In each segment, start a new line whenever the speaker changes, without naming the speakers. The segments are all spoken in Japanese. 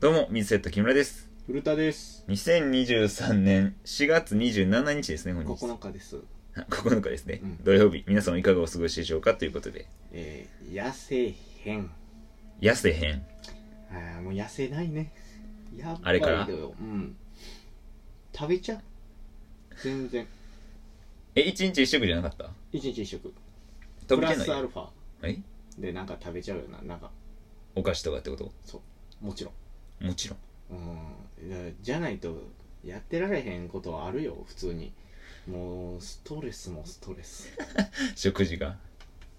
どうも、水セット木村です。
古田です。
2023年4月27日ですね、本日。
9日です。
9日ですね、
うん
土曜日。皆さんいかがお過ごしでしょうかということで。
えー、痩せへん。
痩せへん。
あーもう痩せないね。やっぱ
あれから？
りだよ。うん。食べちゃう。全然。
え、1日1食じゃなかった？
一日一食。
食べてない？
プラスアルファ
え？
でなんか食べちゃうよな。なんか、
お菓子とかってこと？
もちろん。
もちろん。
うん。だじゃないと、やってられへんことはあるよ、普通に。もう、ストレスもストレス。
食事が？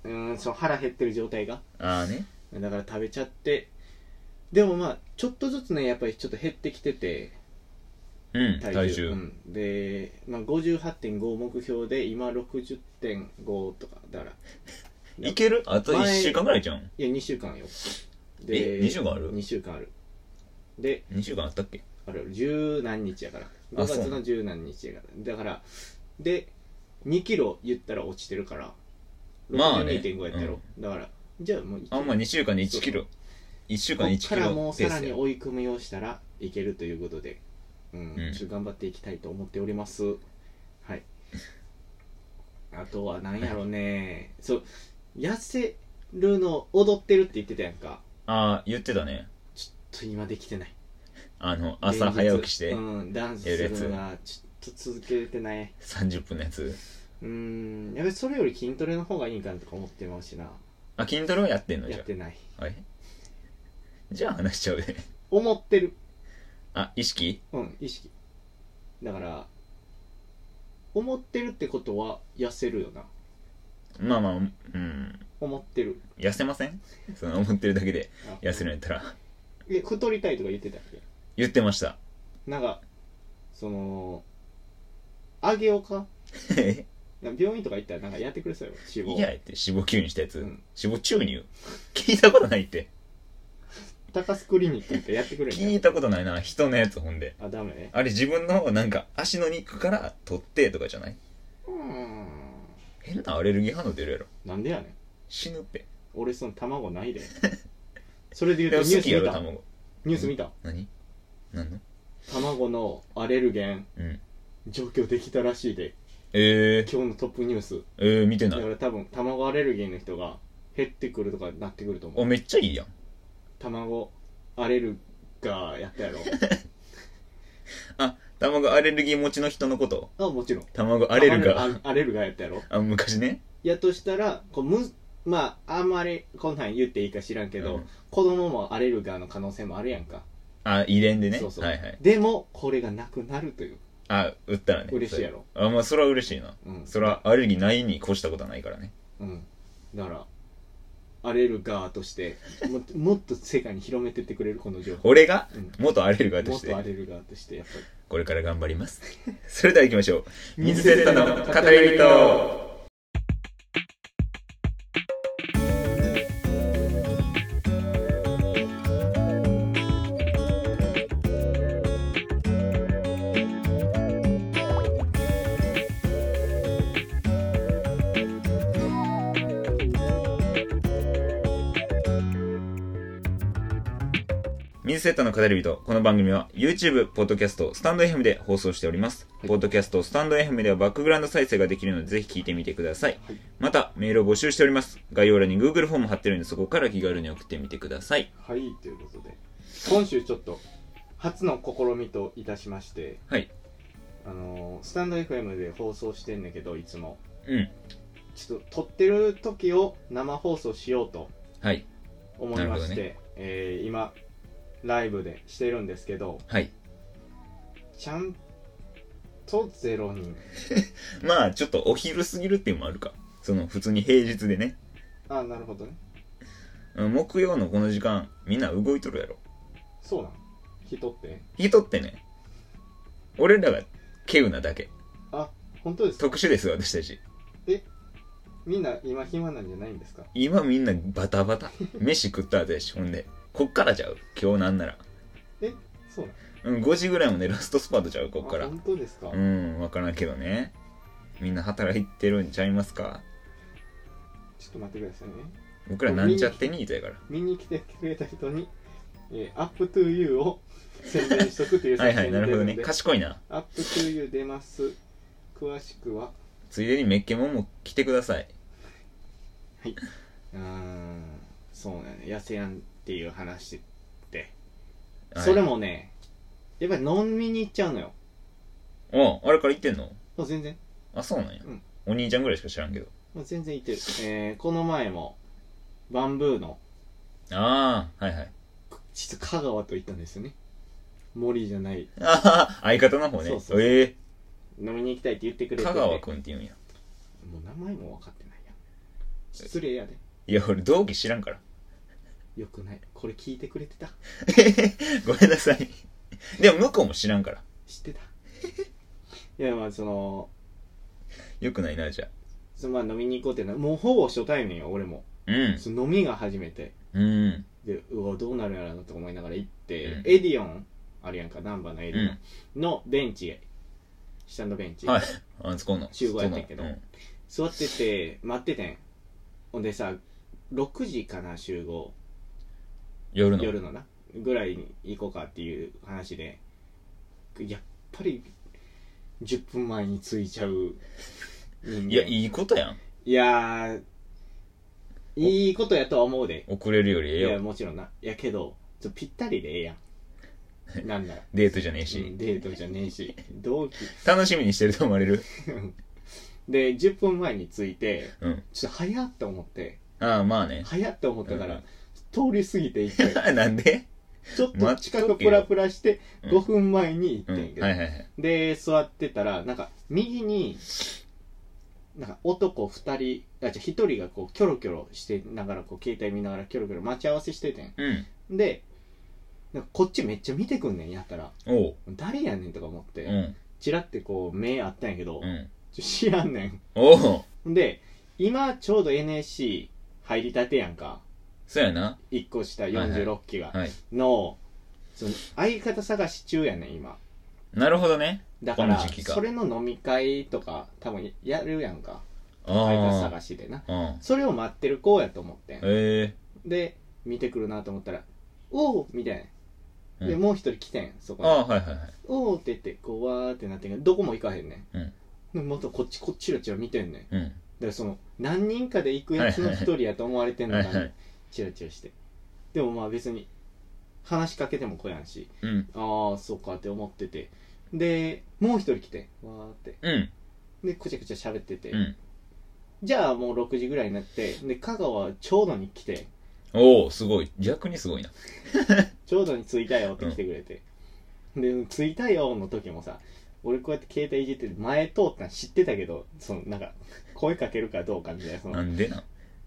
うん、その腹減ってる状態が。
ああね。
だから食べちゃってでもまあちょっとずつねやっぱりちょっと減ってきてて
うん、体重。
うん、で、まあ、58.5目標で今60.5とかだから
いける？あと1
前
週間ぐらいじゃん。
いや2週間よ
え？2週間ある
？2週間あるで
2週間あったっけ？
あれ十何日やから。
あ
5月
そう
の十何日やから。だからで2キロ言ったら落ちてるから。
まあね。
62.5やったやろ、だからじゃあもう
あんま2週間で1キロ。1週間1
こっ
キ
からもうさ。らに追い込みをしたらいけるということで、うん
うん。
ちょっと頑張っていきたいと思っております。はい。あとは何やろね。そう。痩せるの踊ってるって言ってたやんか。
ああ、言ってたね。
と今できてない。
あの、朝早起きして
うんダンスするのがちょっと続けれてない。
30分のやつ。
うんやべそれより筋トレの方がいいんかなとか思ってますしな。
あ、筋トレはやってんの？じゃ
やってない。
あ。あれじゃあ話しちゃうで。
思ってる。
あ、意識？
うん意識。だから思ってるってことは痩せるよな。
まあまあ、うん。
思ってる。
痩せません？その思ってるだけで
あ。
痩せるんやったら。
え太りたいとか言ってたっけ？
言ってました。
なんかそのあげようか？
え？
なんか病院とか行ったらなんかやってくれそうよ脂肪
いやって脂肪吸入したやつ。
うん
脂肪注入？聞いたことないって。
高須クリニック行ってやってくれ
聞いたことないな。人のやつほんで。
あダメ？ね
あれ自分のなんか足の肉から取ってとかじゃない？う
ーん
変なアレルギー反応出るやろ。
なんでやねん
死ぬって。
俺その卵ないで それで言うとニュース見た。
卵。
ニュース見た。
何？何の？
卵のアレルゲン。
うん。
除去できたらしいで。
えー、
今日のトップニュース。
えー、見てない。
だから多分卵アレルギーの人が減ってくるとかなってくると思
お、
う
めっちゃいいやん。
卵アレルガーやったやろ。
あ、卵アレルギー持ちの人のこと？
あもちろん。
卵アレルガー。
あアレルガーやったやろ。
あ、昔ね。
やとしたらこうむまああんまりこんなん言っていいか知らんけど、
うん
子供もアレルガーの可能性もあるやんか、
あ、遺伝でね。
そうそう
はいはい。
でもこれがなくなるという、
あ、売ったらね。
嬉しいやろ
それあ、まあ、それは嬉しいな。
うん
それはアレルギーないに越したことはないからね。
うん、だからアレルガーとしてもっと もっと世界に広めてってくれるこの情報
俺が？
うん
元アレルガーとして
もっとア、レルガーとしてやっぱり
これから頑張ります。それでは行きましょう。水セットの語り人。セットの語り人。この番組は YouTube、ポッドキャスト、スタンド FM で放送しております。
はい
ポッドキャスト、スタンド FM ではバックグラウンド再生ができるのでぜひ聞いてみてください。
はい
また、メールを募集しております。概要欄に Google フォーム貼ってるのでそこから気軽に送ってみてください。
はいということで今週ちょっと初の試みといたしまして
はい。
あのースタンド FM で放送してんだけどいつも
うん。
ちょっと撮ってる時を生放送しようと
はい。
思いまして、
なる
えー今ライブでしてるんですけど
はい。
ちゃんとゼロ人
まあ、ちょっとお昼過ぎるっていうのもあるか。その、普通に平日でね。
あなるほどね
うん木曜のこの時間、みんな動いとるやろ。
そうなん？人って？
人ってね、俺らが稀有なだけ。
あ本当ですか？
特殊です、私たち。
みんな今暇なんじゃないんですか？
今みんなバタバタ。飯食った後やし、ほんで。こっからちゃう？今日なんなら。
え？そう
うん、5時ぐらいもね、ラストスパートちゃう、こっから。
あ。本当ですか、
うん、わからんけどね。みんな働いてるんちゃいますか？
ちょっと待ってくださいね。
僕らなんちゃってニートやから。
見に来てくれた人にえー、 Up to You を宣伝しとくっていう
はいはいなるほどね。賢いな。
Up to You 出ます。詳しくは。
ついでにメッケモンも来てください。う
ーんそうね。痩せやんっていう話って、
はい。
それもねやっぱり飲みに行っちゃうのよ。
おあれから言ってんの？
あ全然。
あそうなんや、
うん。
お兄ちゃんぐらいしか知らんけど。
もう全然行ってる、えーこの前もバンブーの
ああはいはい。
実は香川と行ったんですよね。森じゃない。
ああ相方の方ね。
そうそうそう。
ええ。
飲みに行きたいって言ってくれてて。
香川君って言うんや。
もう名前も分かってないやん。失礼やで。
いや俺同期知らんから
よくない。これ聞いてくれてた？
ごめんなさい。でも向こうも知らんから。
知ってた？いやまあその
よくないなじゃあ。
そのまあ飲みに行こうってなもうほぼ初対面よ俺も。
うん。
その飲みが初めて。
うん。
でうわどうなるんやろなと思いながら行って、
うん。
エディオンあるやんか難波のエディオンのベンチへ。下のベンチ、
はい。あそこの。
集合やったけど。
そこの。
座ってて待っててん。ほんでさ6時かな集合。
うん夜の。
夜のな。ぐらいに行こうかっていう話で。やっぱり10分前に着いちゃう人間。
いやいいことやん。
いやーいいことやとは思うで。
遅れるより
いや
ええよ。
もちろんな。やけどちょぴったりでええやん。なんなら。
デートじゃねえ
う
し
んデートじゃねえし。同期。
楽しみにしてると思われる？
で10分前に着いて
うん。
ちょっと早っと思って。
ああまあね。
早っと思ったから、
うん
通り過ぎて行って
なんで？
ちょっと近くプラプラして
うん
5分前に行
うん
ってんけど、で座ってたらなんか右になんか男2人あじゃ1人がこうキョロキョロしてながらこう携帯見ながらキョロキョロ待ち合わせしててん。
うん。
でこっちめっちゃ見てくんねんやったら。誰やねんとか思って、
うん。
チラってこう目あったんやけど、
うん。
知らんねん。で今ちょうど NSC 入りたてやんか
そうやな。
1個下
いはい。
46期が、
はい。
のその相方探し中やねん今。
なるほどね。
だから
この時期か
それの飲み会とか多分やるやんか。
あ
相方
あ
探しでな。
うん。
それを待ってる子やと思ってん。
え。
で見てくるなと思ったら「おお!」みたいな。で、
うん。
もう一人来てんそこに。
あはいはいはい「
おお!」って言ってこうわーってなってんけどどこも行かへんねん。
うん。
でまたこっちこっちらちら見てんねん。だ
うん。
からその何人かで行くやつの一人やと思われてんのかな。
はいはい
チラチラして。でもまあ別に話しかけても来やんし。
うん。
ああそうかって思ってて。でもう一人来てわーって。
うん。
でくちゃくちゃ喋ってて、
うん。
じゃあもう6時ぐらいになってで香川ちょうどに来て。
おおすごい。逆にすごいな。
ちょうどに着いたよって来てくれて、で着いたよの時もさ俺こうやって携帯いじってて前通ったの知ってたけどそのなんか声かけるかどうかみたいなそ
な
の
んでなん？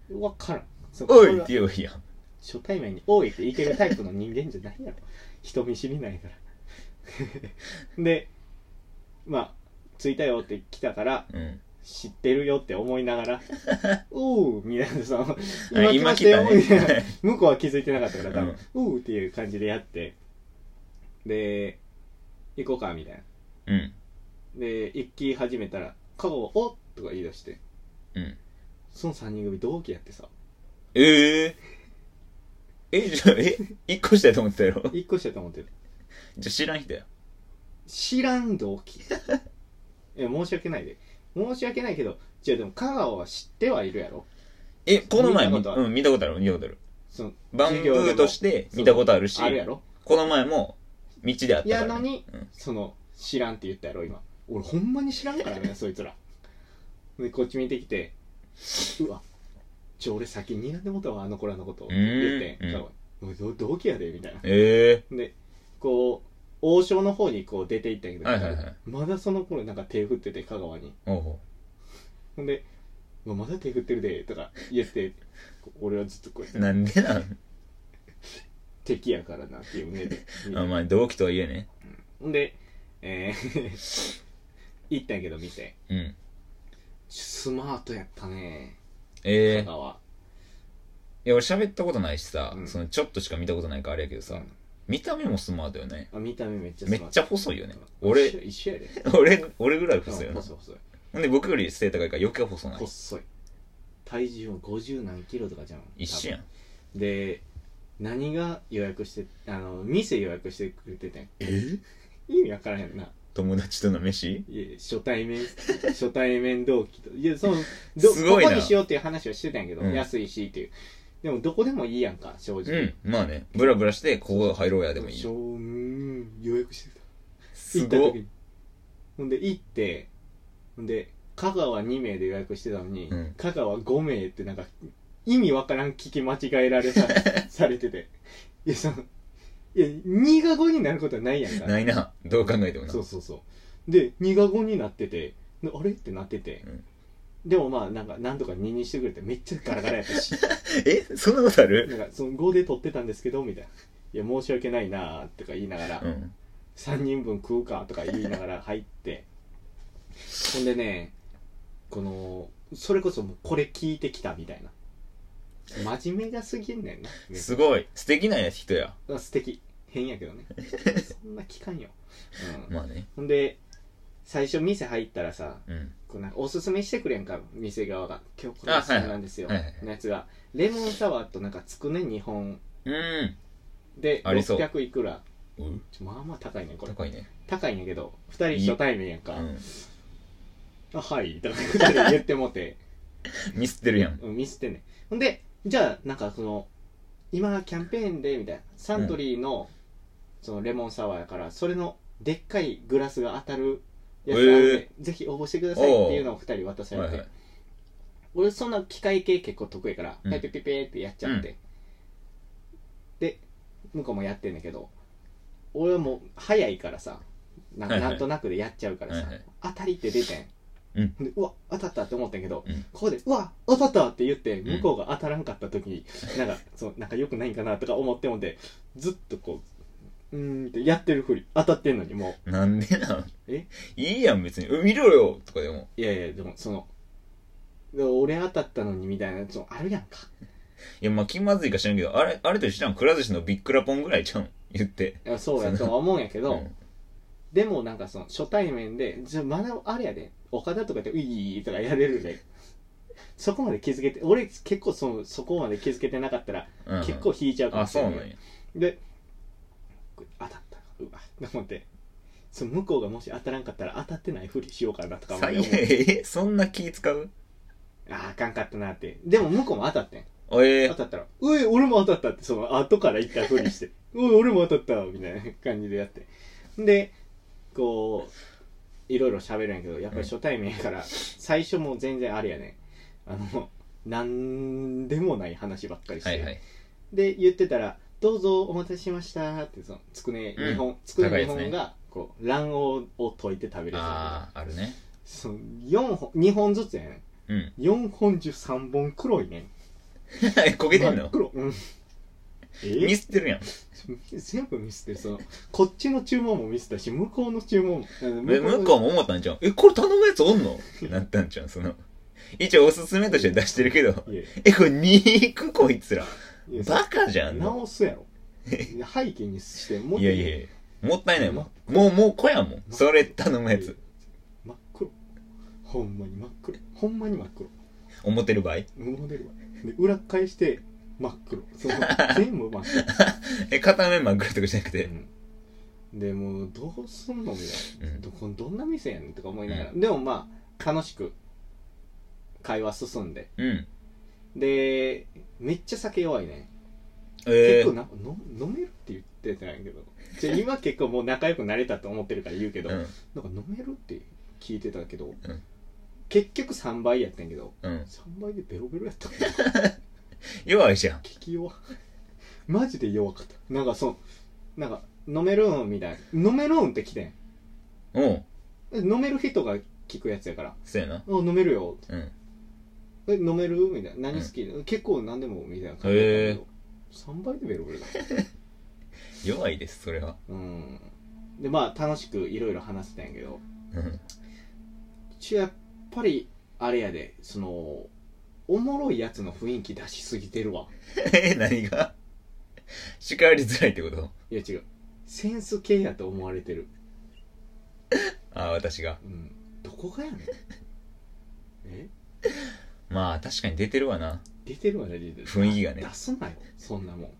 分からんそ
おいって言えばいいやん。
初対面に「おい」っていけるタイプの人間じゃないやろ。人見知りないから。でまあ着いたよって来たから
うん。
知ってるよって思いながら「おう」みたいなその「
あ
今来たよ」
たね。
みたいな。向こうは気づいてなかったから多分。
う「
おう」っていう感じでやって。で行こうかみたいな。
うん。
で行き始めたら「香川おっ!」とか言い出して。
うん。
その3人組同期やってさ
えええじゃあえ一個下やと思ってたやろ
1個したと思ってる。
じゃあ知らん人や。
知らん同期。いや申し訳ないで。申し訳ないけどじゃあでも香川は知ってはいるやろ？
えこの前見
見たことある。
うん見たことある見たことある。
その
バンブーとして見たことあるし
あるやろ？
この前も道で会ったから、ね、
やのに
うん。
その知らんって言ったやろ今。俺ほんまに知らんからねそいつら。でこっち見てきてうわちょ俺先に睨んでもったわあの子らのこと言って
うん。
同期やでみたいな。
え
でこう王将の方にこう出て行ったんやけど、
はいはいはい。
まだその頃なんか手振ってて香川に。ほんで「うわまだ手振ってるで」とか言って俺はずっとこうやって。
なんでなん？
敵やからなっていう目で。見 て
あまあ同期とはいえね。
ほんでえー 行ったんやけど店。
うん。
スマートやったね
ええいや俺喋ったことないしさ、
うん。
そのちょっとしか見たことないからあれやけどさ、
うん。
見た目もスマートよね。
あ見た目めっちゃスマート
めっちゃ細いよね。
うん
俺
一緒やで。
俺俺ぐらい細いよな
細い細い。
ほんで僕より背高いから余計細ない。
細い。体重は50何キロとかじゃん。
一緒やん。
で何が予約してあの店予約してくれててん。
え？
意味わからへんな
友達との飯？
いや初対面 初対面同期といやそのど
すごいな。
ここにしようっていう話はしてたんやけど、
うん。
安いしっていう。でもどこでもいいやんか正
う
直、
んまあね。ブラブラしてここ入ろうやでもいい。
しょううん予約してた。
す
行った時に。ほんで行ってほんで香川2名で予約してたのに、
うん。
香川5名ってなんか意味わからん聞き間違えられさ されてて。いやそのいや2が5になることはないやんか。
ないな。どう考えてもな。
そうそうそう。で2が5になっててであれ？ってなってて、
うん。
でもまあなんかなんとか2にしてくれてめっちゃガラガラやったし。
え？そんなことある？
なんかその5で取ってたんですけどみたいな。いや申し訳ないなーとか言いながら、
うん。
3人分食うかとか言いながら入って。ほんでねこのそれこそもうこれ聞いてきたみたいな真面目がすぎんねんな
すごい。素敵な人や。
あ素敵。変やけどね。そんな聞かんよ、うん。
まあね。
ほんで最初店入ったらさ
うん。
こうなんかおすすめしてくれんか店側が。今日これおすすめなんですよ、のやつが。レモンサワーとなんかつくね2本。
うん。
で
ありそう。
600いくら。
う。ん
まあまあ高いねこれ。
高いね。
高いんやけど2人初対面やんか、
うん
あはい。とか2人言ってもて、
ミスってるやん。
うん、ミスってんねん。ほんでじゃあなんかその今キャンペーンでみたいなサントリーの,、そのレモンサワーやからそれのでっかいグラスが当たるやつあるんで、ぜひ応募してくださいっていうのを2人渡されて、
はいはい。
俺そんな機械系結構得意から、
うん。
ペペペペってやっちゃって、で向こうもやってんだけど俺はもう早いからさな,、んとなくでやっちゃうからさ、
はいはい
当たりって出てん、
うん。
でうわ当たったって思ったんやけど、
うん。
ここでうわ当たったって言って
ん。
向こうが当たらんかった時に、なんかそうなんかよくないんかなとか思ってもってずっとこううーんってやってるふり当たってんのにも
なんでなん？
え？
いいやん別に。うん見ろよとかでも。
ういやいやでもそので俺当たったのにみたいなそのあるやんか。
いやまあ気まずいか知らんけどあれあれと一緒じゃん。くら寿司のビックラポンぐらいちゃうん。言って。
いやそうやとは思うんやけど、
うん。
でもなんかその初対面でじゃあまだあれやで岡田とかで「ういい」とかやれるでそこまで気づけて俺結構そのそこまで気づけてなかったら
うん。
結構引いちゃうかも
あ
しれない、
そうなんや。
でこれ当たった。うわと思って。その向こうがもし当たらんかったら当たってないふりしようかなとか
最
思う
悪。え そんな気使う？
あああかんかったなって。でも向こうも当たってん。
ええ
当たったら「うい俺も当たった」ってその後から一回ふりして「うい俺も当たった」みたいな感じでやって。でこういろいろ喋るんやけどやっぱり初対面やから、最初もう全然あれやねあのなんでもない話ばっかりして、
はいはい。
で言ってたら「どうぞお待たせしました」ってそのつくね
うん。
2本、つくね2
高いですね。
本がこう卵黄を溶いて食べるや
あああるね。
つその4本2本ずつやね
うん。
ん4本中3本黒いねん。
焦げてんの？
黒。うん。え
ミスってるやん。
全部ミスってるそのこっちの注文もミスったし向こうの注文も
え向こうも思ったんじゃんえこれ頼むやつおんの？ってなったんじゃんその一応おすすめとして出してるけどえ。これ肉こいつら。バカじゃん。
直すやろ。背景にしても
いやいやいやもったいないもん。もうもう子やもん。それ頼むやつ。
真っ黒。ほんまに真っ黒。ほんまに真っ黒。
思ってる場合？
モデルはで裏返して真っ黒。その全部真っ
え片面真っ黒とかじゃなくて？
黒、うん、でもうどうすんのみたいな、
うん。
どこどんな店やねんとか思いながら、でもまあ楽しく会話進んで。
うん。
でめっちゃ酒弱いね。
えー。
結構なの飲めるって言ってたんやけど。じゃあ 今結構もう仲良くなれたと思ってるから言うけど、
うん。
なんか飲めるって聞いてたけど、
ん
結局3倍やったんやけど
うん
3倍でベロベロやった
弱いじゃん。
聞き弱マジで弱かった。なんかそのなんか飲めるんみたいな。飲めるんって来てん。
うん。
え飲める人が聞くやつやから「あ
そうやな。
飲めるよ」
うん。
え飲めるみたいな。何好き、結構何でもみたいな感じだったけど。3倍でベロベロだった。
弱いですそれは。
うん。でまあ楽しくいろいろ話してたんやけど。
うん。
ちやっぱりあれやで。そのおもろいやつの雰囲気出しすぎてるわ。
え何が？叱りづらいってこと？
いや違う。センス系やと思われてる。
ああ私が。
うん。どこがやねん。え？
まあ確かに出てるわな。
出てるわね出てる。
雰囲気がね。
出すなよそんなもん。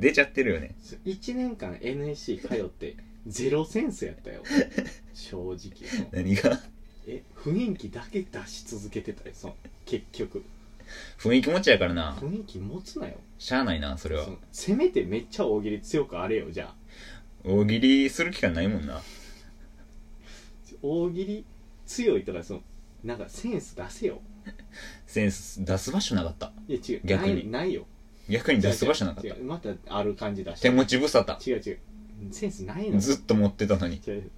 出ちゃってるよね。
1年間 NSC 通ってゼロセンスやったよ。正直。
何が？
え雰囲気だけ出し続けてたよその結局。
雰囲気持ちやからな。
雰囲気持つなよ。
しゃあないなそれは。
そのせめてめっちゃ大喜利強くあれよじゃあ。
大喜利する期間ないもんな。
大喜利強いとかそのなんかセンス出せよ。
センス出す場所なかった。
いや違う。
逆に。
ないないよ。
逆に出す場所なかった。
違う違う。またある感じ出して
手持ち無沙汰。
違う違う。センスないの
ずっと持ってたのに。
違う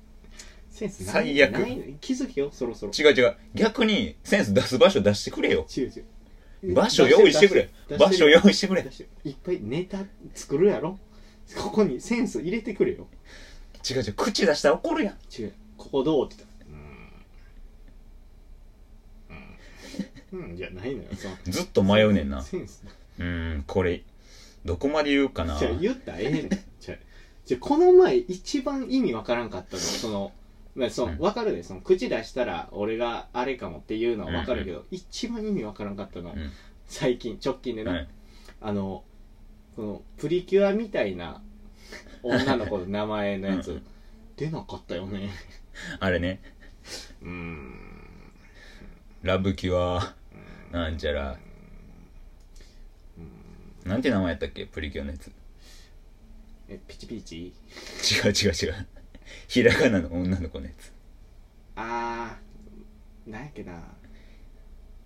センスない
最悪。
ないの気づけよそろそろ。
違う違う。逆にセンス出す場所出してくれよ。
違う違う。
場所用意してくれ。
出
場所用意してくれ。
いっぱいネタ作るやろ？ここにセンス入れてくれよ。
違う違う。口出したら怒るやん。
違う。ここどうって言った。らうーん。うん。うん。じゃないのよその。
ずっと迷うねんな。
センス。
うーん。これどこまで言うかな。
じゃ言ったらええねん。じゃじゃこの前一番意味わからんかったのそのまあその
うん。
分かるでその口出したら俺があれかもっていうのは分かるけど、一番意味わからんかったの、
うん。
最近直近でな、
はい
あのこのプリキュアみたいな女の子の名前のやつ。
うん
出なかったよね。
あれね。
うーん。
ラブキュアなんちゃら。なんて名前やったっけプリキュアのやつ。
えピチピチ？
違う違う違う ひらがなの女の子のやつ。
あーなんやっけな。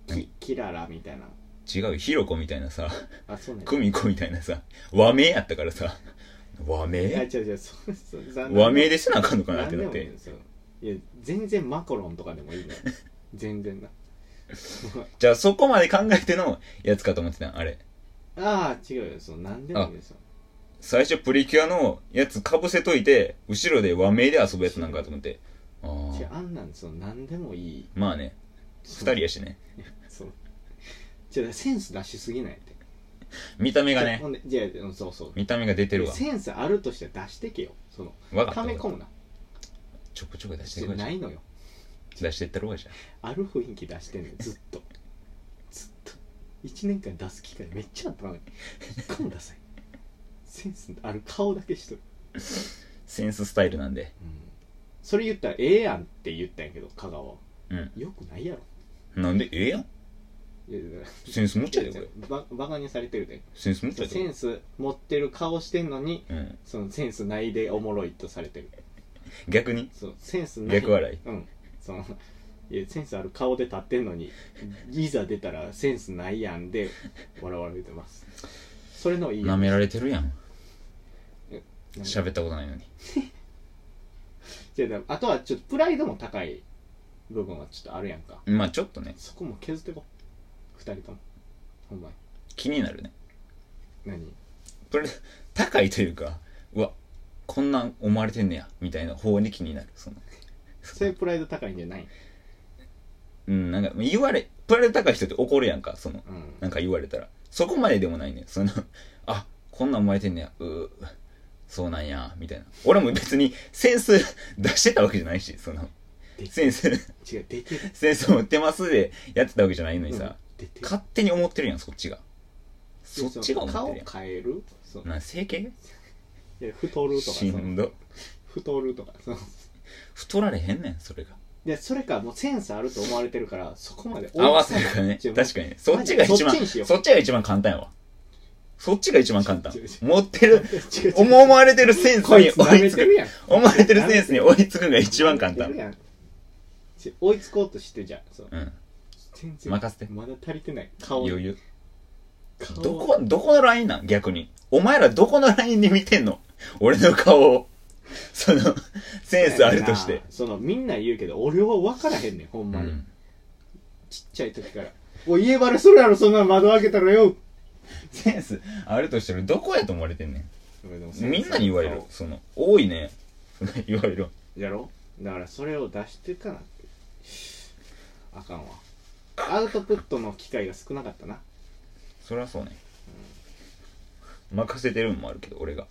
キキララみたいな。
違うよ。ひろこみたいなさ。
あそうね。
久美子みたいなさ。和名やったからさ。和
いや
名
違う違う。そうそう残
和名でせなあかんのかなってなって。
もいいんですよいや全然マカロンとかでもいいのよ。全然な。
じゃあそこまで考えてのやつかと思ってたんあれ。
ああ違うよ。そう何でもいいですよ
最初プリキュアのやつかぶせといて後ろで和名で遊ぶやつなんかと思って。ああ
違うあんなんその何でもいい。
まあね。二人やしね。
そう。違うセンス出しすぎないって。
見た目がね。
じゃほんでじゃあうんそうそう。
見た目が出てるわ。
センスあるとして出してけよ。その
分かった。
溜め込むな。
ちょくちょく出して
じ
くれ
ゃないのよ。
出してったろうがじゃ
ある雰囲気出してんのよ。ずっと。ずっと。1年間出す機会めっちゃあったのに。一個も出さないセンスある顔だけしとる。
センススタイルなんで。
それ言ったらええやんって言ったんやけど香川は。
うん。
よくないやろ。
なんでええやん？
いやいや
センス持っちゃうよこれ。
ばバカにされてるで。
センス持っちゃ
センス持ってる顔してんのに
うん。
そのセンスないでおもろいとされてる。
逆に？
そうセンスない。
逆笑い。
うん。そのいやセンスある顔で立ってんのにいざ出たらセンスないやんで笑われてます。それのいい
舐められてるやん喋ったことないのに。
違うだからあとはちょっとプライドも高い部分はちょっとあるやんか。
まあちょっとね。
そこも削ってこ二人とも。ほんまに。
気になるね。
何？
これ高いというかうわこんなん思われてんねや。みたいな方に気になる。その。
そういうプライド高いんじゃない？
うんなんか言われプライド高い人って怒るやんか。その。
うん。
なんか言われたら。そこまででもないね。そのあこんなん思われてんねや。うーそうなんやみたいな。俺も別にセンス出してたわけじゃないしその。
で
センス。
違う出てる。
センス持ってますでやってたわけじゃないのにさ、
うん出てる。
勝手に思ってるやんそっちが。そっちが思ってるやん。
顔変える？そう
なん整形？
いや太るとか
しんど。
太るとかそう
太られへんねんそれが。
でそれかもうセンスあると思われてるからそこまで
合わせるかね。
違う
確かに。そっちが一番
そっち
が一番簡単やわそっちが一番簡単。持ってる思われてるセンスに追いつく。思われてるセンスに追いつくが一番簡単。
追いつこうとしてじゃんそう。
うん。
全然
任せて。
まだ足りてない。顔。
余裕。
顔。
どこどこのラインなん？逆に。お前らどこのラインで見てんの？俺の顔を。そのセンスあるとして。
そのみんな言うけど俺は分からへんねんほんまに、
うん。
ちっちゃい時から。おい家バレするやろそんな窓開けたらよ
センスあるとしてるどこやと思われてんねん。みんなに言われる。
そ
の多いね。言われる。
やろ？だからそれを出してかなって。あかんわ。アウトプットの機会が少なかったな。
そりゃそうね。任せてるのもあるけど俺が。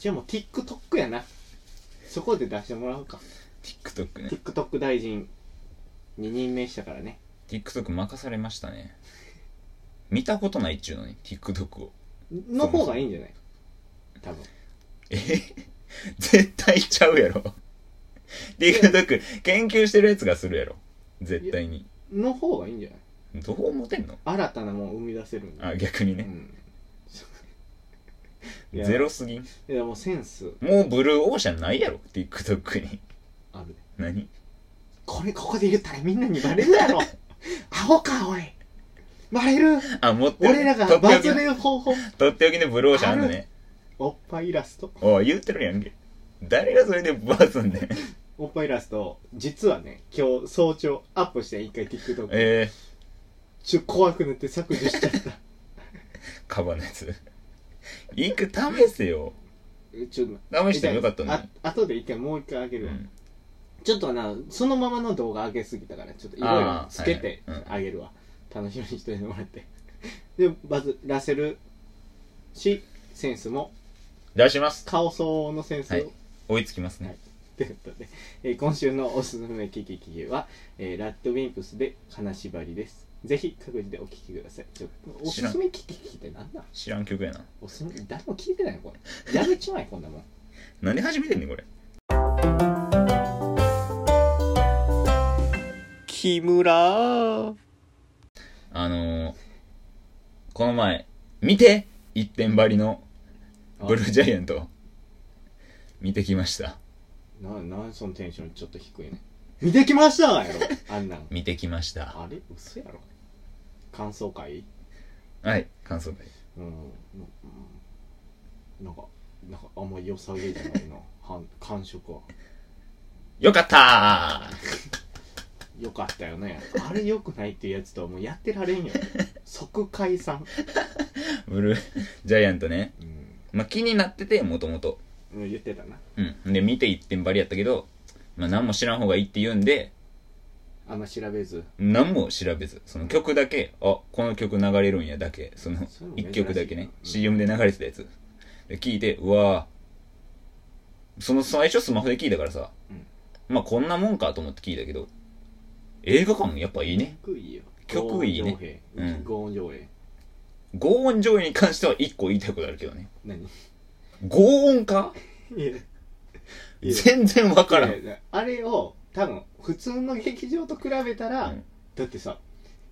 じゃあもう TikTok やな。そこで出してもらうか。
TikTok ね。
TikTok 大臣に任命したからね。
TikTok 任されましたね見たことないっちゅうのに TikTok を。
の方がいいんじゃない？多分。
え？絶対ちゃうやろ。TikTok 研究してるやつがするやろ。絶対に。
の方がいいんじゃない？
どう思ってんの？
新たなもん生み出せるんで。
あ逆にね、
うん。
ゼロすぎん？
いやもうセンス。
もうブルーオーシャンないやろ TikTok に。
あるで
何？
これここで言ったらみんなにバレるやろ。アホかおいバレる
あ持ってる。
俺らがバズる方法？
とっておきのブルーシャンあね。
おっぱいイラスト？
おい言ってるやんけ。誰がそれでバズんねん。
おっぱいイラスト実はね今日早朝アップして一回 TikTok
え
ちょ怖くなって削除しちゃった。
ー、カバのやつ。いく試せよ。
ちょっと
試してもよかったのに。
あ後で一回もう一回あげるわ、
うん。
ちょっとなそのままの動画上げすぎたからちょっといろいろつけて
あーはいはい。
あげるわ、楽しみにしてもらって。でバズらせるしセンスも。
出します。
顔相応のセンスを、
はい。追いつきますね、
はい。ということで、えー今週のおすすめキキキキは、えーラッドウィンプスで金縛りです。ぜひ各自でお聴きください。ちょおすすめキキキキってなんなん
知らん曲やな。
おすすめ誰も聞いてないのこれ。やめちまえこんなもん。
なんで始めてんねんこれ。
木村
あのー、この前見て一点張りのブルージャイアント。見てきました。
ななんそのテンションちょっと低いね見てきましたやろあんなん。
見てきました。
あれ？嘘やろ。感想会？
はい感想会。
うん、うん。なんかなんかあんま良さげじゃないな。はん感触は。
よかった
よかったよね。あれ良くないっていうやつとはもうやってられんよ。即解散。
ーブルー。ジャイアントね。
うん。
まあ気になっててもともと
うん言ってたな。
うん。で見て一点張りやったけどまあ何も知らん方がいいって言うんで
あんま調べず。
何も調べず。その曲だけあこの曲流れるんやだけ。その
そういうの珍しい
一曲だけね。
うん。
CM で流れてたやつ。で聞いてうわーその最初スマホで聞いたからさ、まあこんなもんかと思って聞いたけど映画館やっぱいいね。
曲いいよ。
曲いいね。
合音上映。
うん。
合音上映。
合音上映に関しては一個言いたいことあるけどね。
何？い
合音か？
や。いや。
全然わからん。
あれを多分普通の劇場と比べたら、
うん。
だってさ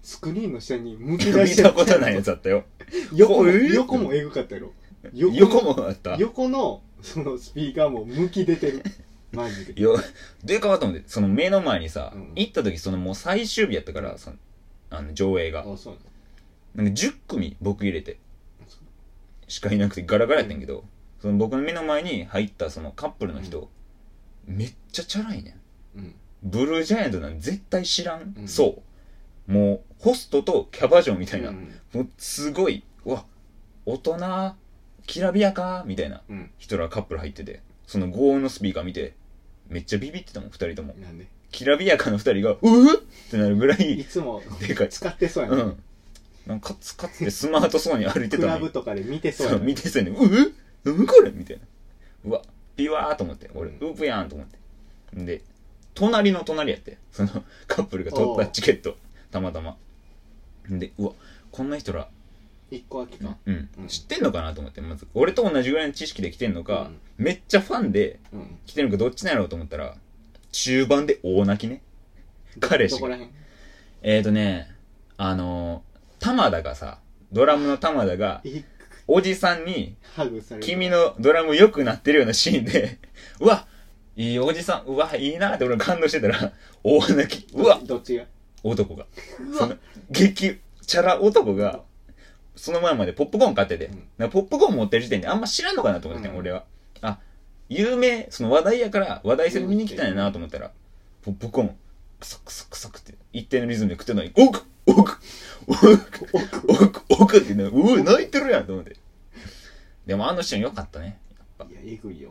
スクリーンの下にむき出
見
して
たことないやつあったよ。
横も
えー？
横もエグかったやろ。
横もあった。
横のそのスピーカーもむき出てるマジで。
よでかわと思ってその目の前にさ、
うん。
行った時そのもう最終日やったからそのあの上映が。
あそう
なんか10組僕入れて。しかいなくてガラガラやったんやけど、その僕の目の前に入ったそのカップルの人、めっちゃチャラいねん。
うん。
ブルージャイアントなんて絶対知らん、
うん。
そう。もうホストとキャバ嬢みたいな、
うん。
もうすごいうわ大人きらびやかみたいな
うん。
人らカップル入っててその合音のスピーカー見てめっちゃビビってたもん2人とも。
なんで？
きらびやかな2人がううっ！てなるぐら
い
い
つも
でかい。
使ってそうやな、
うん。なんかカツカツってスマートそうに歩いて
ク
たのに。
ラブとかで見てそう
そう
やな
見てそうやねうう何これみたいな。うわピワーと思って。俺、
う
ウープやんと思って。で隣の隣やって。そのカップルが取ったチケット。たまたま。でうわこんな人ら、
一個空きか
うん。
うん。
知ってんのかなと思ってまず。俺と同じぐらいの知識で来てんのか、めっちゃファンで
うん。
来てるのかどっちなんやろうと思ったら中盤で大泣きね彼氏。が
どこらへん
えーとねあのー、玉田がさドラムの玉田が
い
おじさんに
ハグされる。
君のドラム良くなってるようなシーンで、うわ、いいおじさん、うわ、いいなって俺感動してたら、大泣き、うわ、
どっちが？
男が。
う
その、激、チャラ男が、その前までポップコーン買ってて、
うん
ポップコーン持ってる時点であんま知らんのかなと思ってて、
うん
俺は。あ、有名、その話題やから話題性見に来たんやなと思ったら、ポップコーン、クソクソクソクって一定のリズムで食ってんのに、おくおくおくおくおくってね、うわ、泣いてるやんと思って。でもあのシーン良かったね。やっぱ
いやえぐいよ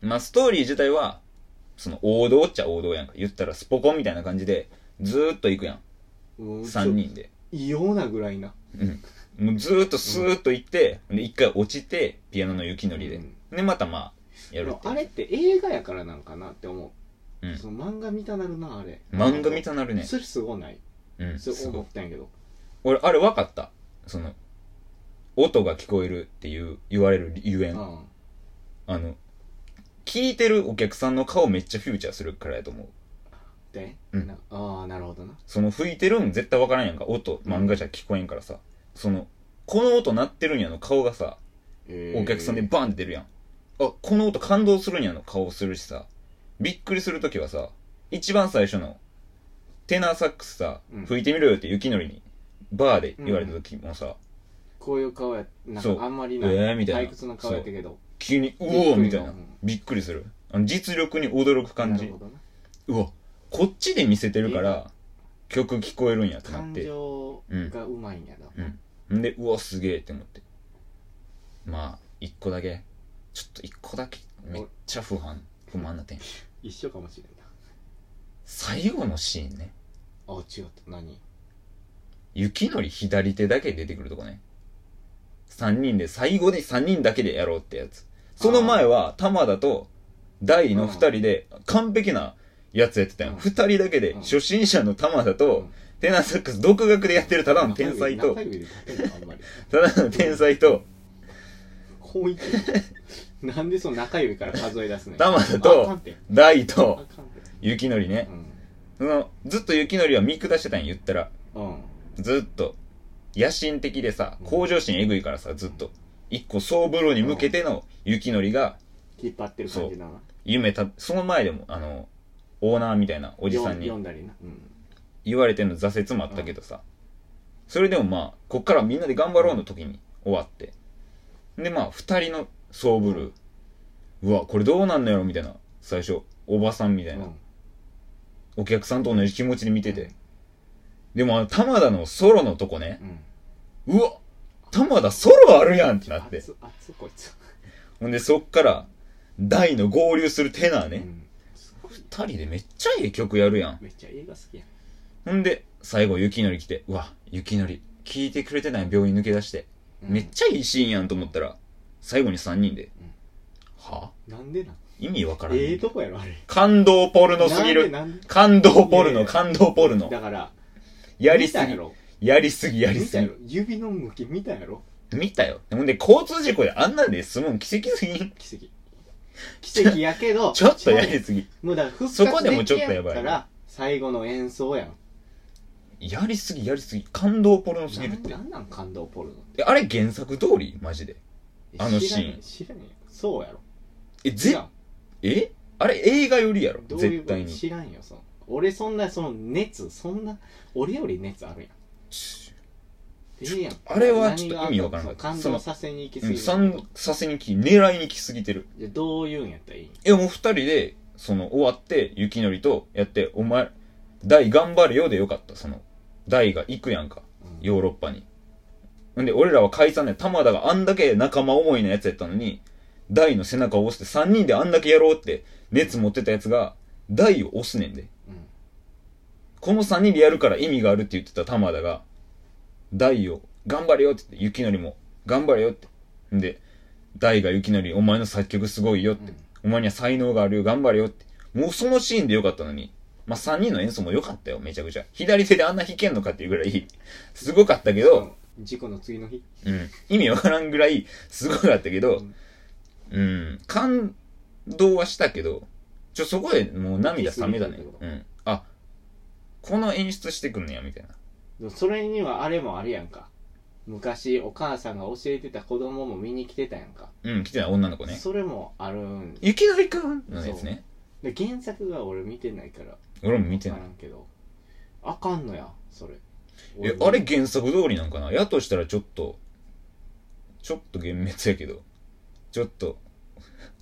まあ、ストーリー自体は、その王道っちゃ王道やんか。言ったらスポコンみたいな感じで、ずーっと行くやん。
うん
3人で。
異様なぐらいな
うん。もうずーっとスーッと行って、で、一回落ちて、ピアノの雪のりで。
うん
で、またまあ、やるっていう
あれって映画やからなんかなって思う、
うん
その漫画見たなるなあれ
漫画見たなるね。
それすごない？
うん。
そう
すごい
思ったんやけど
俺、あれ分かった。その、音が聞こえるっていう言われるゆえん、
うん
あの聞いてるお客さんの顔めっちゃフューチャーするからやと思う
で、
うん。
なああなるほどな。
その吹いてるん絶対わからんやんか。音漫画じゃ聞こえんからさ。そのこの音鳴ってるんやの顔がさお客さんでバンって出るやん。あこの音感動するんやの顔するしさ。びっくりするときはさ一番最初のテナーサックスさ
うん。
吹いてみろよって雪のりにバーで言われた時もさ、
こういう顔やなん
そう。
かあんまりな
えーみたいな。
退屈な顔やったけど。
急にうおーみたいな。
うん。
びっくりする。あの実力に驚く感じ。
なるほどな。
うわこっちで見せてるから曲聞こえるんやって。なっ
感
て
情がうまいんやな、
うん。ん。でうわすげえって思って。まあ一個だけ。ちょっと一個だけ。めっちゃ不満不満な点。
一緒かもしれんな。
最後のシーンね。
あ違った。何？
雪のり左手だけ出てくるとこね。3人で最後で3人だけでやろうってやつ。その前は玉田と大の2人で完璧なやつやってたよ、
うん。
2人だけで
うん。
初心者の玉田
う
と
ん。
テナーサックス独学でやってるただの天才と。ただの天才と。
こう言って。るなんでその中指から数え出すねん。
玉田と大と雪のりね。そのずっと雪のりは見下してたんや言ったら。
うん。うん
ずっと。野心的でさ
うん。
向上心えぐいからさずっと。一個総風呂に向けての雪のりが
引っ張ってる感じだな。
夢たその前でもあのオーナーみたいなおじさんに
読んだりな。うん。
言われてんの挫折もあったけどさ、それでもまあこっからみんなで頑張ろうの時に終わって。でまあ二人のソーブルー。うわこれどうなんのやろみたいな。最初おばさんみたいな、
うん。
お客さんと同じ気持ちで見てて、でもあの玉田のソロのとこね。
うん。
うわ玉田ソロあるやんってなって。
熱熱こいつ。
ほんでそっから大の合流するテナーね、
うん
二人でめっちゃええ曲やるやん。
めっちゃ映画好きやん。
ほんで、最後、雪のり来て、うわ、雪のり、聞いてくれてない病院抜け出して、
うん。
めっちゃいいシーンやんと思ったら、最後に3人で、
うん。
は
なんでなん？
意味わからん、
ええとこやろあれ。
感動ポルノすぎる。
なんでなん？で
感動ポルノ、
いやいや。
感動ポルノ。
だから
やりすぎ。
見たや、ろ。
やりすぎ、やりすぎ。
見たやろ。指の向き見たやろ。
見たよ。ほんで、交通事故であんなんで済むん奇跡すぎん？
奇跡奇跡やけど
ちょっとやりすぎ。
もうだから復活
そこでもちょっとやばい
できから最後の演奏やん。
やりすぎ、やりすぎ。感動ポルノすぎるって。
な。んなん感動ポルノっ
え、あれ原作通り？マジで。
て
あのシーン。
知らんよ知らんよ。そうやろ。
え、ぜ
知らん、
え？あれ映画よりやろ？
どういう
絶対に。
知らんよその。俺そんなその熱そんな俺より熱あるやん
あれはちょっと意味わからなかった。
感動させに行き
うん、
過ぎる
三させにき狙いにきすぎてる。
じゃあどういうんやったらいいん
えもう二人でその終わって雪のりとやってお前大頑張れよでよかった。その大が行くやんか。
うん。
ヨーロッパに。んで俺らは解散で玉田があんだけ仲間思いのやつやったのに大の背中を押して三人であんだけやろうって熱持ってたやつが大を押すねんで。
うん。
この三人でやるから意味があるって言ってた玉田が大を頑張れよって言って雪のりも。頑張れよって。んで大が雪のりお前の作曲すごいよって、お前には才能があるよ。頑張れよって。もうそのシーンでよかったのに。まあ3人の演奏も良かったよ。めちゃくちゃ。左手であんな弾けんのかっていうぐらい すごかったけど、
事故の次の日。
うん、意味わからんぐらいすごかったけど。うん。感動はしたけど。ちょそこでもう涙冷めたね。うん。あこの演出してくんねやみたいな
それにはあれもあるやんか。昔お母さんが教えてた子供も見に来てたやんか、
うん来てない女の子ね。
それもあるんで
雪のりくんのやつね。
原作が俺見てないから。
俺も見てない。
けど。あかんのやそれ。
えあれ原作通りなんかな？やとしたらちょっとちょっと幻滅やけど。ちょっと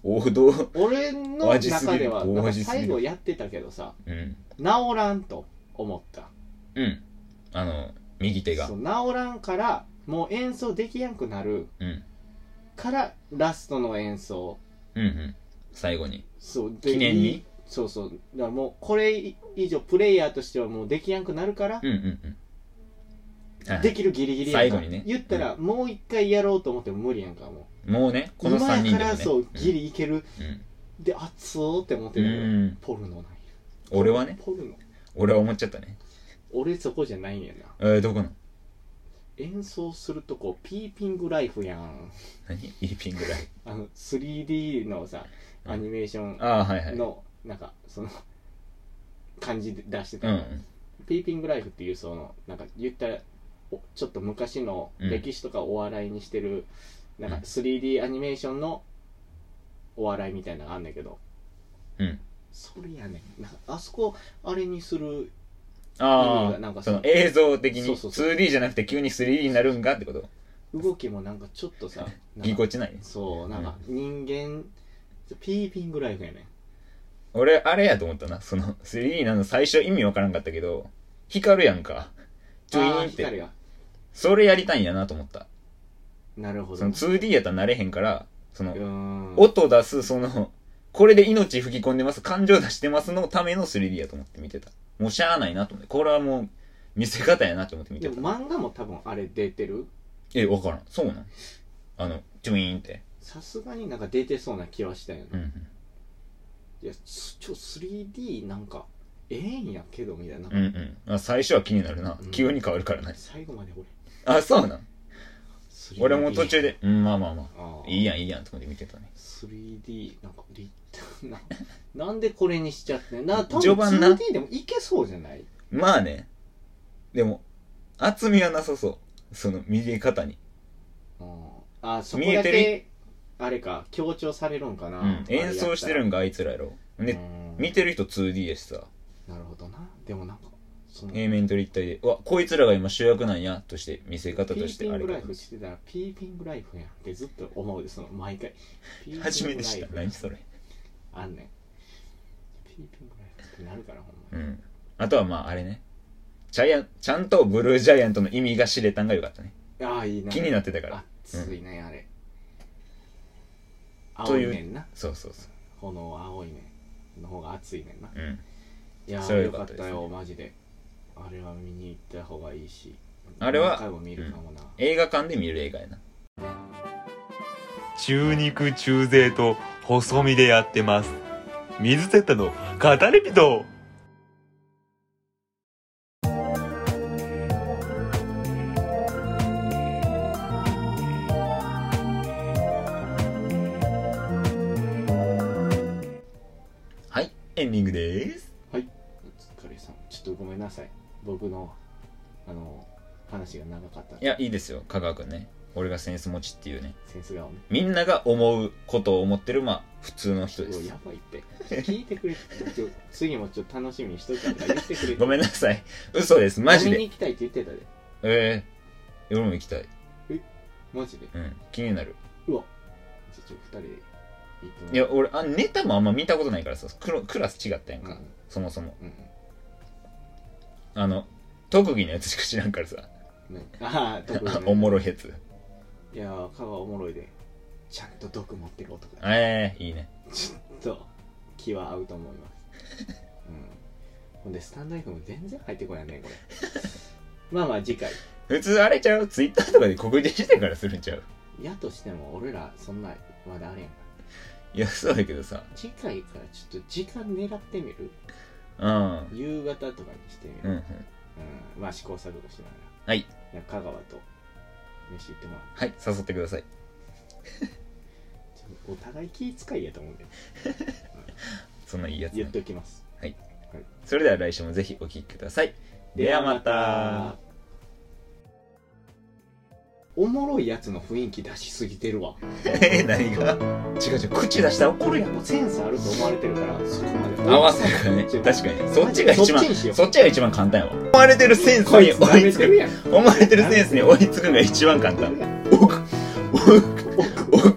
王道。
俺の中では最後やってたけどさ。
うん。
治らんと思った。
うんあの右手が。
そう治らんからもう演奏できやんくなる。
うん。
からラストの演奏。
うんうん。最後に。
そうで
記念に？
いいそうそう。だからもうこれ以上プレイヤーとしてはもうできやんくなるから
うんうんうん。はい
できるギリギリやんか。
最後にね。
言ったら、もう一回やろうと思っても無理やんかも
もうね
う
この3人
今やからそうギリいける、
うん。
で熱ーって思って
う
るけど、
ん。
ポルノなんや。
俺はね。
ポルノ。
俺は思っちゃったね
俺そこじゃないんやな。
えー、どこの？
演奏するとこピーピングライフやん。
何？イーピングライ
あの 3D のさ
うん。
アニメーション
ああはいはい。
のなんかその感じで出してた。の、
うん。
ピーピングライフっていうそのなんか言ったらおちょっと昔の
うん。
歴史とかお笑いにしてる、なんか
うん。
3D アニメーションのお笑いみたいなのがあんだけど。
うん。
それやねん。あそこあれにする
あ
がなんかその
映像的に
そうそうそう。
2D じゃなくて急に 3D になるんかってこと。
動きもなんかちょっとさ
ぎこちない？
そうなんか人間、ピーピングライフやね。ん
俺あれやと思ったな。その 3D なの最初意味わからんかったけど光るやんか。チュイ
あ
ーンってそれやりたいんやなと思った。
なるほど。
その 2D やったらなれへんからその音出すそのこれで命吹き込んでます。感情出してますのための 3D やと思って見てた。もうしゃあないなと思って。これはもう見せ方やなと思って見てた。
でも漫画も多分あれ出てる？
えわからん。そうなん？あのチュイーンって。
さすがになんか出てそうな気はしたよね、
うんうん。
いやすちょ 3D なんかええんやけどみたいな、
うんうん。あ最初は気になるな、
うん。
急に変わるからね。
最後まで俺。
あそうなん？
3D
俺も途中で。うんまあまあま
あ。
あいいやんいいやんと思って見てたね
3D なんか立体な なんでこれにしちゃってんな。多分
序盤な
2D でもいけそうじゃない？
まあね。でも厚みはなさそう。その見え方に。
うんあそこ
見えてる？
だけあれか強調されるんかな、
うん演奏してるん
か
があいつらやろ。で見てる人 2D やしさ。
なるほどな。でもなんかその
平面と立体でうわこいつらが今主役なんやとして見せ方
ピー
として
ピングライフしてたらピーピングライフやんってずっと思うでその毎回。
初めて知った何それ。
あんねんピーピングライフってなるからほんま
うん。あとはまああれね。ジャイアンちゃんとブルージャイアントの意味が知れたんがよかったね。
ああいいな
気になってたから。
熱いね、あれ。青いねんな。
そうそうそ
炎は青いねんの方が熱いねんな。
ううん。
いやーよかっ
た
よマジであれは見に行った方がいいし
あれは
何回も見るかもな、
映画館で見る映画やな。
中肉中背と細身でやってます。水セッタの語り人。
はいエンディングです。
はいお疲れさん。ちょっとごめんなさい僕のあの話が長かった。
いやいいですよ。香川君ね。俺がセンス持ちっていうね。
センス顔ね
みんなが思うことを思ってるまあ普通の人です。
やばいって。聞いてくれ ちょ次もちょっと楽しみにしといたから言ってくれ
ごめんなさい。嘘です。マジで。
飲みに行きたいって言ってたで。
ええー、俺も行きたい。
マジで？
うん。気になる。
うわ。じゃあちょっと二人で
いや俺あネタもあんま見たことないからさクラス違ったやんか、
うん。
そもそも。
うん
あの特技のやつしか知らんからさ。
うんね。ああ特にね。
おもろいやつ。
いやー香川おもろいで。ちゃんと毒持ってる男だ。
ええいいね。
ちょっと気は合うと思います。うん。ほんでスタンド F も全然入ってこないねこれ。まあまあ次回。
普通あれちゃう？ツイッターとかで告知してからするんちゃう？
やとしても俺らそんなまだあれやんか。
いやそうだけどさ。
次回からちょっと時間狙ってみる？
うん。うん
夕方とかにしてみる、
うん。
うんまあ試行錯誤しなが
はい。
ら香川と飯行ってもらう
はい誘ってください。
ちょお互い気遣いやと思うんで。
そんないいやつ、
言っ
ね、
ておきます。
それでは来週もぜひお聞きください。ではまた
おもろいやつの雰囲気出しすぎてるわ。
え何が？違う違う口出したら怒るやん
もうセンスあると思われてるから。そこまで
合わせるからね。確かに。そっちが一番
そっち
が一番簡単やわ。思われてるセンスに追いつく。思われてるセンスに追いつくのが一番簡単。奥奥
奥